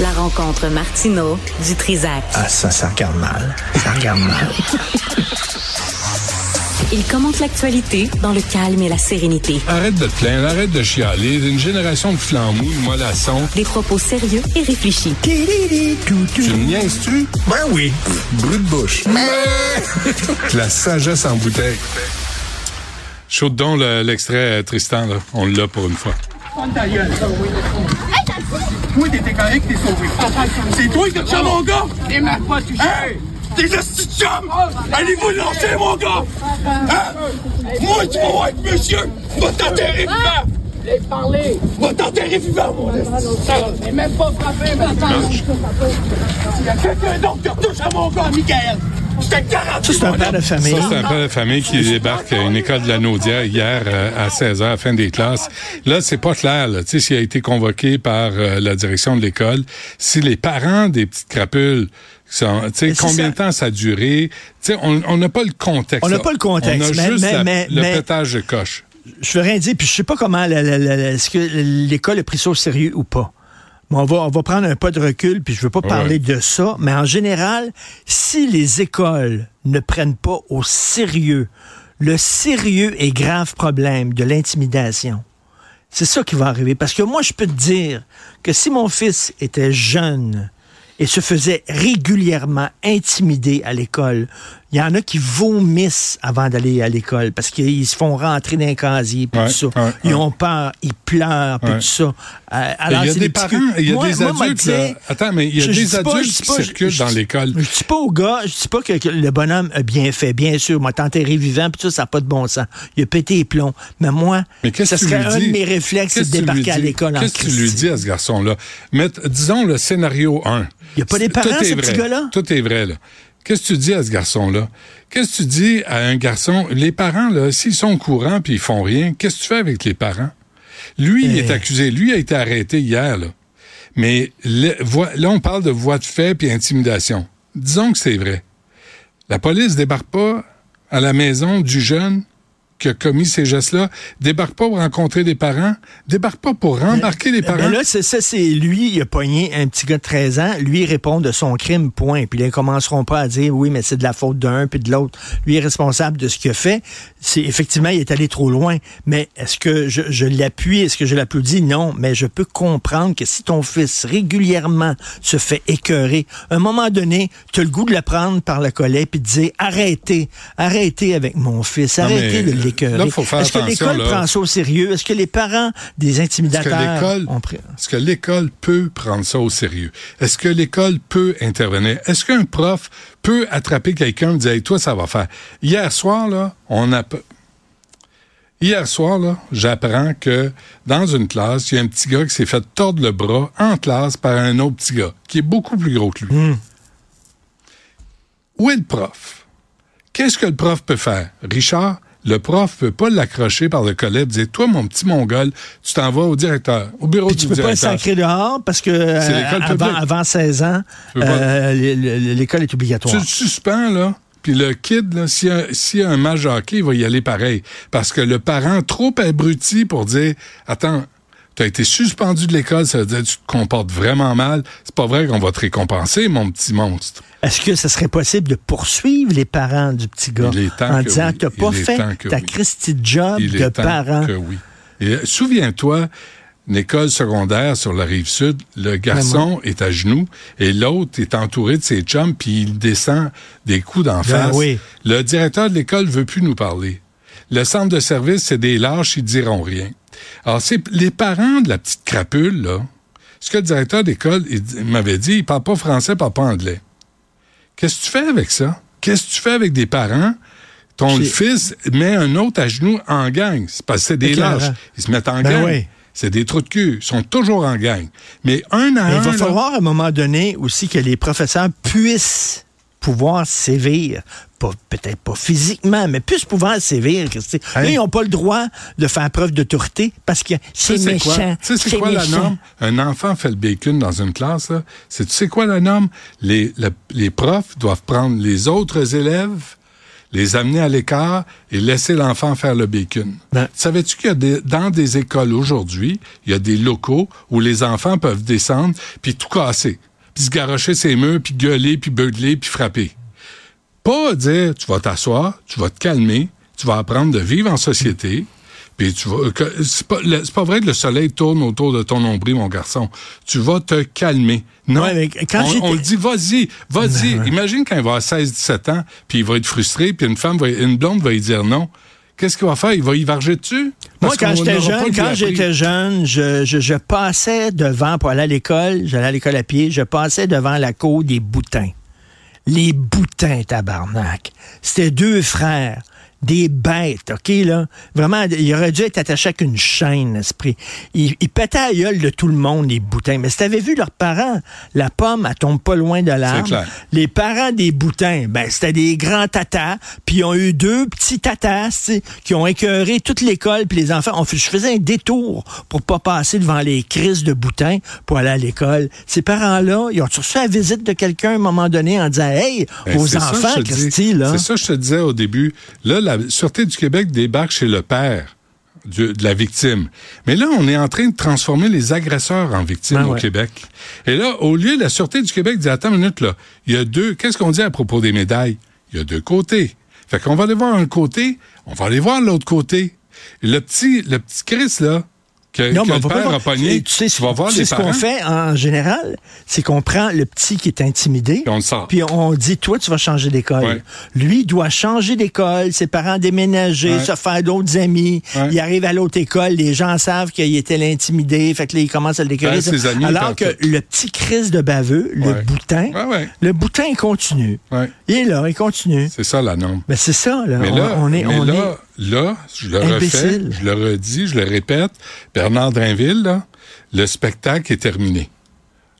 La rencontre Martino du Trizac. Ah, ça, ça regarde mal. Ça regarde mal. Il commente l'actualité dans le calme et la sérénité. Arrête de te plaindre, arrête de chialer. Une génération de flambous, de mollassons. Des propos sérieux et réfléchis. Tu me niaises-tu? Ben oui. Brut de bouche. la sagesse en bouteille. Chaude donc le- l'extrait, euh, Tristan, là. On l'a pour une fois. Toi, t'étais correct, t'es sauvé. C'est toi qui as mon gars? T'es même pas touché. Hein? T'es le chum! Allez-vous lancer, mon gars! Hein? Moi, tu vas être monsieur! Va t'enterrer vivant! J'ai parlé. Va t'enterrer vivant, mon esti. J'ai même pas frappé, maintenant. Il y a quelqu'un d'autre qui retouche à mon gars, Michael! Ça, c'est un père de famille. Ça, c'est un père de famille qui débarque à une école de la Naudière hier euh, à 16 h fin des classes. Là, c'est pas clair, là, tu sais, s'il a été convoqué par euh, la direction de l'école, si les parents des petites crapules sont, combien de temps ça a duré, tu sais, on n'a pas le contexte. On n'a pas le contexte, On a mais- juste mais- la- mais- le pétage de coche. Je veux rien dire, puis je sais pas comment la- la- la- la- est-ce que l'école a pris ça au sérieux ou pas. On va, on va prendre un pas de recul, puis je veux pas parler de ça, mais en général, si les écoles ne prennent pas au sérieux le sérieux et grave problème de l'intimidation, c'est ça qui va arriver. Parce que moi, je peux te dire que si mon fils était jeune et se faisait régulièrement intimider à l'école, il y en a qui vomissent avant d'aller à l'école parce qu'ils se font rentrer dans un casier, puis Ouais, tout ça. ouais, ils ont peur, ils pleurent, puis tout ça. Euh, il y a des parents, il y a Moi- des moi, adultes, là. Attends, mais il y a je- des adultes qui pas- je- circulent je- dans l'école. Je dis pas au gars, je dis pas que, que le bonhomme a bien fait, bien sûr. Moi, t'enterrer vivant, puis ça, ça n'a pas de bon sens. Il a pété les plombs. Mais moi, Mais tu serait un de mes réflexes, c'est de débarquer à l'école en Qu'est-ce que tu lui dis à ce garçon-là? Disons le scénario 1. Il y a pas des Tout parents, ce petit gars-là? Tout est vrai, là. Qu'est-ce que tu dis à ce garçon-là? Qu'est-ce que tu dis à un garçon? Les parents, là, s'ils sont au courant puis ils font rien, qu'est-ce que tu fais avec les parents? Lui, il est accusé. Lui a été arrêté hier, là. Mais le- là, on parle de voie de fait puis intimidation. Disons que c'est vrai. La police débarque pas à la maison du jeune qui a commis ces gestes-là, débarque pas pour rencontrer des parents, débarque pas pour rembarquer les Ben parents. là, c'est ça, c'est lui, il a pogné un petit gars de 13 ans, lui il répond de son crime, point. Puis là, ils commenceront pas à dire oui, mais c'est de la faute d'un puis de l'autre. Lui est responsable de ce qu'il a fait. C'est effectivement, il est allé trop loin. Mais est-ce que je, je l'appuie, est-ce que je l'applaudis? Non. Mais je peux comprendre que si ton fils régulièrement se fait écœurer, à un moment donné, tu as le goût de le prendre par le collet puis de dire arrêtez, arrêtez avec mon fils, Non, arrêtez mais, de l'écœurer. Est-ce que l'école prend ça au sérieux? Est-ce que les parents des intimidateurs l'école, ont pris... est-ce que l'école peut prendre ça au sérieux? Est-ce que l'école peut intervenir? Est-ce qu'un prof peut attraper quelqu'un et dire, Hey, toi, ça va faire? Hier soir, là, on a, Hier soir, là, j'apprends que dans une classe, il y a un petit gars qui s'est fait tordre le bras en classe par un autre petit gars, qui est beaucoup plus gros que lui. Où est le prof? Qu'est-ce que le prof peut faire? Richard, le prof peut pas l'accrocher par le collet et dire, toi, mon petit mongol, tu t'en vas au directeur, au bureau Puis du tu peux pas le directeur. sacrer dehors parce que euh, avant, avant 16 ans, Tu euh, l'école est Tu obligatoire. le suspends, là, puis le kid, là, s'il y, a- s'il y a un match hockey, il va y aller pareil. Parce que le parent, trop abruti pour dire, attends, tu as été suspendu de l'école, ça veut dire que tu te comportes vraiment mal. C'est pas vrai qu'on va te récompenser, mon petit monstre. Est-ce que ce serait possible de poursuivre les parents du petit gars en que disant oui. t'as pas fait que ta oui. Christie job Il de parent? que oui. Souviens-toi, une école secondaire sur la rive sud, le garçon est à genoux et l'autre est entouré de ses chums puis il descend des coups d'en Ben face. oui. Le directeur de l'école veut plus nous parler. Le centre de service, c'est des lâches, ils diront rien. Alors, c'est les parents de la petite crapule, là. Ce que le directeur d'école il dit- il m'avait dit, il parle pas français, il parle pas anglais. Qu'est-ce que tu fais avec ça? Qu'est-ce que tu fais avec des parents? Ton fils met un autre à genoux en gang. C'est parce que c'est des lâches. Ils se mettent en Ben gang. oui. C'est des trous de cul. Ils sont toujours en gang. Mais un à Mais un, il va là, falloir à un moment donné aussi que les professeurs puissent pouvoir sévir. Pas- Peut-être pas physiquement, mais puissent pouvoir sévir. Là, Hein? ils n'ont pas le droit de faire preuve d'autorité parce que c'est sais, c'est quoi? méchant. Tu sais, c'est quoi la norme? Un enfant fait le bacon dans une classe, là. C'est, tu sais quoi la norme? Les, le- les profs doivent prendre les autres élèves, les amener à l'écart et laisser l'enfant faire le bacon. Ben. Savais-tu qu'il y a des, dans des écoles aujourd'hui, il y a des locaux où les enfants peuvent descendre puis tout casser, puis se garrocher ses murs, puis gueuler, puis beugler, puis frapper. Pas dire, tu vas t'asseoir, tu vas te calmer, tu vas apprendre de vivre en société, puis tu vas, c'est pas, pas vrai que le soleil tourne autour de ton nombril, mon garçon. Tu vas te calmer. Non. Ouais, mais quand on, on le dit, vas-y, vas-y. Imagine quand il va avoir 16, 17 ans, puis il va être frustré, puis une femme, va, une blonde va lui dire non. Qu'est-ce qu'il va faire? Il va y varger dessus? Moi, quand j'étais jeune, lui quand appris. j'étais jeune, je, je, je passais devant pour aller à l'école, j'allais à l'école à pied, je passais devant la cour des boutins. Les boutins, tabarnak. C'était deux frères. Des bêtes, OK, là? Vraiment, il aurait dû être attaché avec une chaîne, esprit. Ils, ils pétaient à gueule de tout le monde, les boutins. Mais si t'avais vu leurs parents, la pomme, elle tombe pas loin de l'arbre. Les parents des boutins, ben, c'était des grands tatas, puis ils ont eu deux petits tatas, qui ont écœuré toute l'école, puis les enfants, on fait- je faisais un détour pour pas passer devant les crises de boutins pour aller à l'école. Ces parents-là, ils ont reçu la visite de quelqu'un à un moment donné en disant, hey, Ben, aux enfants. Christy, là? C'est ça que je te disais au début. Là, la Sûreté du Québec débarque chez le père du- de la victime. Mais là, on est en train de transformer les agresseurs en victimes Ah au. Québec. Et là, au lieu, la Sûreté du Québec dit, attends une minute, là, il y a deux, qu'est-ce qu'on dit à propos des médailles? Il y a deux côtés. Fait qu'on va aller voir un côté, on va aller voir l'autre côté. Et le petit, le petit Chris, là, que, Non, que mais on le va pas père voir- a pogné, tu sais, tu vas voir tu sais les ce qu'on fait en général, c'est qu'on prend le petit qui est intimidé, Puis on le sort. puis on dit, toi, tu vas changer d'école. Ouais. Lui, il doit changer d'école, ses parents déménager, Ouais. se faire d'autres amis. Ouais. Il arrive à l'autre école, les gens savent qu'il était l'intimidé, fait que là, il commence à le décorer. Ben, ses amis Alors que le petit Chris de baveux, le boutin, le boutin, il continue. Il est là, il continue. C'est ça la norme. Mais c'est ça, là. Mais on, là, on est, mais on là, là, je le refais, je le redis, je le répète, Bernard Drinville, là, le spectacle est terminé.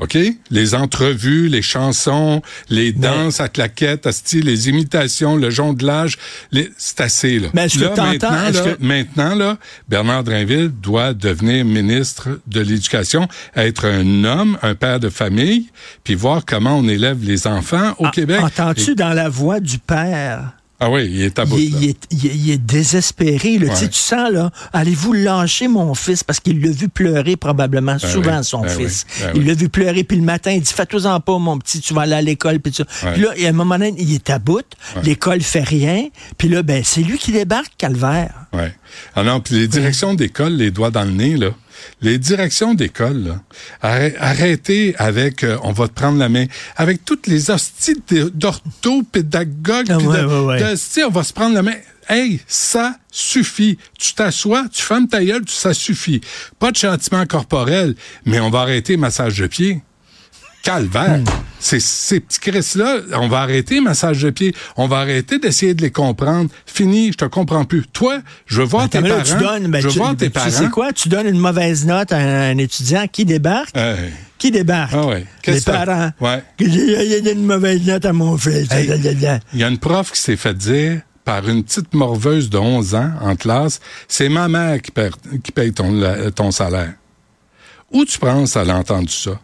OK? Les entrevues, les chansons, les danses à claquettes, asti, les imitations, le jonglage, les... c'est assez, là. Mais là, maintenant, là, que- maintenant, là, Bernard Drinville doit devenir ministre de l'Éducation, être un homme, un père de famille, puis voir comment on élève les enfants au Ah, Québec. Entends-tu Et- dans la voix du père? Ah oui, il est à bout, Il, est, il est- il est désespéré. là. Tu sais, Ouais. Tu sens, là, allez-vous lâcher mon fils? Parce qu'il l'a vu pleurer probablement souvent, oui, son ben fils. oui, ben il oui. l'a vu pleurer, puis le matin, il dit, fais-toi-en pas, mon petit, tu vas aller à l'école. Puis. Ouais. Puis là, et à un moment donné, il est à bout, l'école fait rien, puis là, ben, c'est lui qui débarque, Calvaire. Ouais. Ah non, puis les directions d'école, les doigts dans le nez, là. Les directions d'école, arrêtez avec euh, on va te prendre la main. Avec toutes les hosties d'orthopédagogues, Ah ouais, on va se prendre la main. Hey, ça suffit. Tu t'assois, tu fermes ta gueule, ça suffit. Pas de châtiment corporel, mais on va arrêter le massage de pied. Calvaire. Hmm. Ces, ces petits Chris-là, on va arrêter massage de pied. On va arrêter d'essayer de les comprendre. Fini, je te comprends plus. Toi, je veux voir tes Attends, là, parents. tu donnes, ben, je veux tu, voir tes tu parents. sais quoi? Tu donnes une mauvaise note à un, un étudiant qui débarque. Hey. Qui débarque? Ah ouais. Les parents. Ouais. Il y a- il y a une mauvaise note à mon fils. Hey. Il y a une prof qui s'est fait dire par une petite morveuse de 11 ans en classe, c'est ma mère qui, paye ton, la- ton salaire. Où tu penses elle a entendu ça?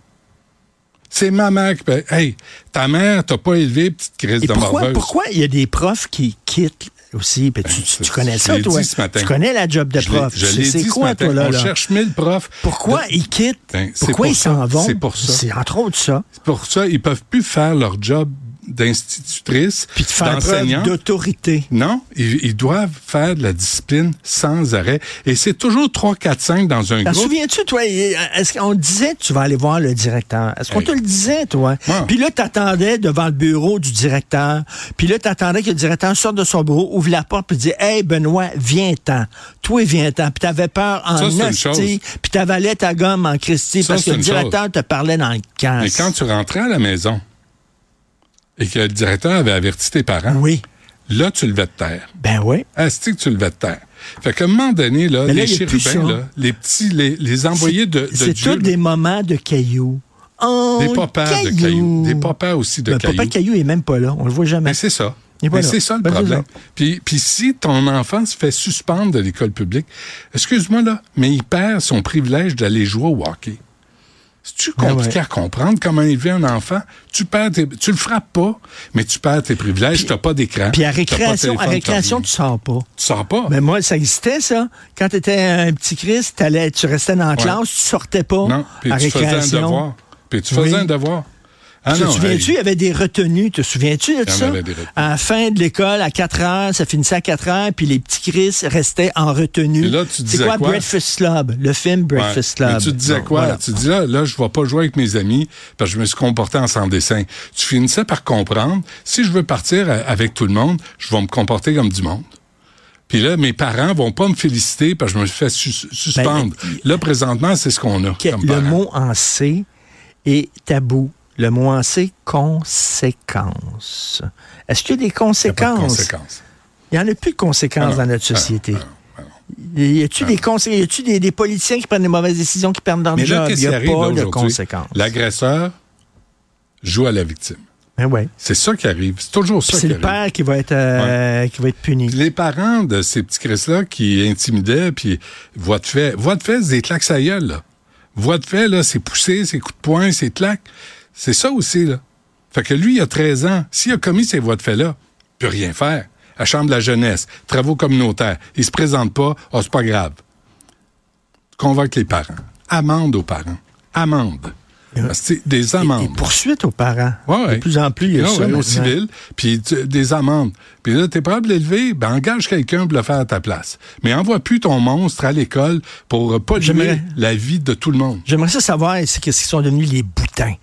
C'est ma mère qui paye. Hey, ta mère t'a pas élevé, petite crise Et de pourquoi, morveuse. pourquoi il y a des profs qui quittent aussi? Puis tu, tu- connais ça, toi? dit ce matin. Tu connais la job de prof. Je l'ai dit ce quoi, matin. toi, là? On cherche mille profs. Pourquoi De- ils quittent? Ben, Pourquoi pour ils s'en vont? C'est pour ça. C'est entre autres ça. C'est pour ça, ils peuvent plus faire leur job d'institutrice, Puis de faire preuve d'enseignant. d'autorité. Non, ils, ils doivent faire de la discipline sans arrêt. Et c'est toujours 3, 4, 5 dans un groupe. souviens-tu, toi? Est-ce qu'on disait tu vas aller voir le directeur? Est-ce qu'on Hey. te le disait, toi? Puis là, t'attendais devant le bureau du directeur. Puis là, t'attendais que le directeur sorte de son bureau, ouvre la porte, puis dit Hey, Benoît, viens-t'en. Toi, viens-t'en. Puis t'avais peur en hostie, puis t'avalais ta gomme en Christie parce que le directeur te parlait dans le camp. Mais quand tu rentrais à la maison et que le directeur avait averti tes parents, Oui. là, tu levais de terre. Ben oui. Asti que tu levais de terre? Fait qu'à un moment donné, là, les chérubins, là, les petits, les, les envoyés de, de C'est tous des moments de cailloux. Oh, des papas de cailloux. Des papas aussi de Le cailloux. papa caillou est même pas là. On le voit jamais. Mais c'est ça. Il est pas Mais là. c'est ça le Ben, problème. Puis, puis si ton enfant se fait suspendre de l'école publique, excuse-moi là, mais il perd son privilège d'aller jouer au hockey. C'est-tu compliqué ouais. à comprendre comment élever un enfant? Tu perds tes, tu le frappes pas, mais tu perds tes privilèges, tu n'as pas d'écran. Puis à récréation, à récréation, tu sors pas. Tu sors pas? Mais moi, ça existait, ça. Quand tu étais un petit Christ, tu restais dans la classe, tu sortais pas non, puis à tu faisais un récréation. devoir. Puis tu Oui. faisais un devoir. Ah te souviens-tu, il y avait des retenues. Te souviens-tu de ça? À la fin de l'école, à 4 heures, ça finissait à 4 heures, puis les petits Chris restaient en retenue. Et là, tu disais quoi, quoi? Breakfast Club? Le film Ouais. Breakfast Mais Club. tu te disais quoi? voilà. Tu te dis là, là, je vais pas jouer avec mes amis parce que je me suis comporté en sans dessin. Tu finissais par comprendre, si je veux partir avec tout le monde, je vais me comporter comme du monde. Puis là, mes parents vont pas me féliciter parce que je me suis fait sus- suspendre. là, présentement, c'est ce qu'on a. Ben, comme le parents. mot en C est tabou. Le mot en C, conséquences. Est-ce qu'il y a des Il conséquences? Il n'y en a plus de conséquences Ah dans notre ah société. ah ah. Y a-tu des, consé- y a-tu des, des politiciens qui prennent des mauvaises décisions, qui perdent leur Mais là, job? Il n'y a là, pas de conséquences. L'agresseur joue à la victime. Ben ouais. C'est ça qui arrive. C'est toujours ça C'est le arrive. père qui va être, euh, qui va être puni. Les parents de ces petits Chris-là qui intimidaient, puis voix de fait, voix de fait, c'est des claques à gueule, là. Voix de fait, là, c'est pousser, c'est coups de poing, c'est claques. C'est ça aussi, là. Fait que lui, il a 13 ans. S'il a commis ces voies de fait-là, il peut rien faire. La Chambre de la jeunesse, travaux communautaires, il se présente pas, oh, c'est pas grave. Convoque les parents. Amende aux parents. Amende. C'est des amendes. et poursuite aux parents. Ouais, ouais. De plus en plus, il y a Ah ça. ouais, au civil, puis des amendes. Puis là, t'es prêt à l'élever, ben engage quelqu'un pour le faire à ta place. Mais envoie plus ton monstre à l'école pour polluer la vie de tout le monde. J'aimerais ça savoir c'est qu'est-ce qu'ils sont devenus les boutins.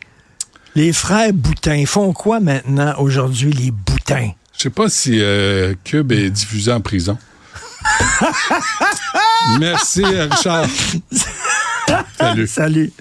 Les frères boutins ils font quoi maintenant aujourd'hui, les boutins? Je sais pas si euh, Cube est diffusé en prison. Merci, Richard. Salut. Salut.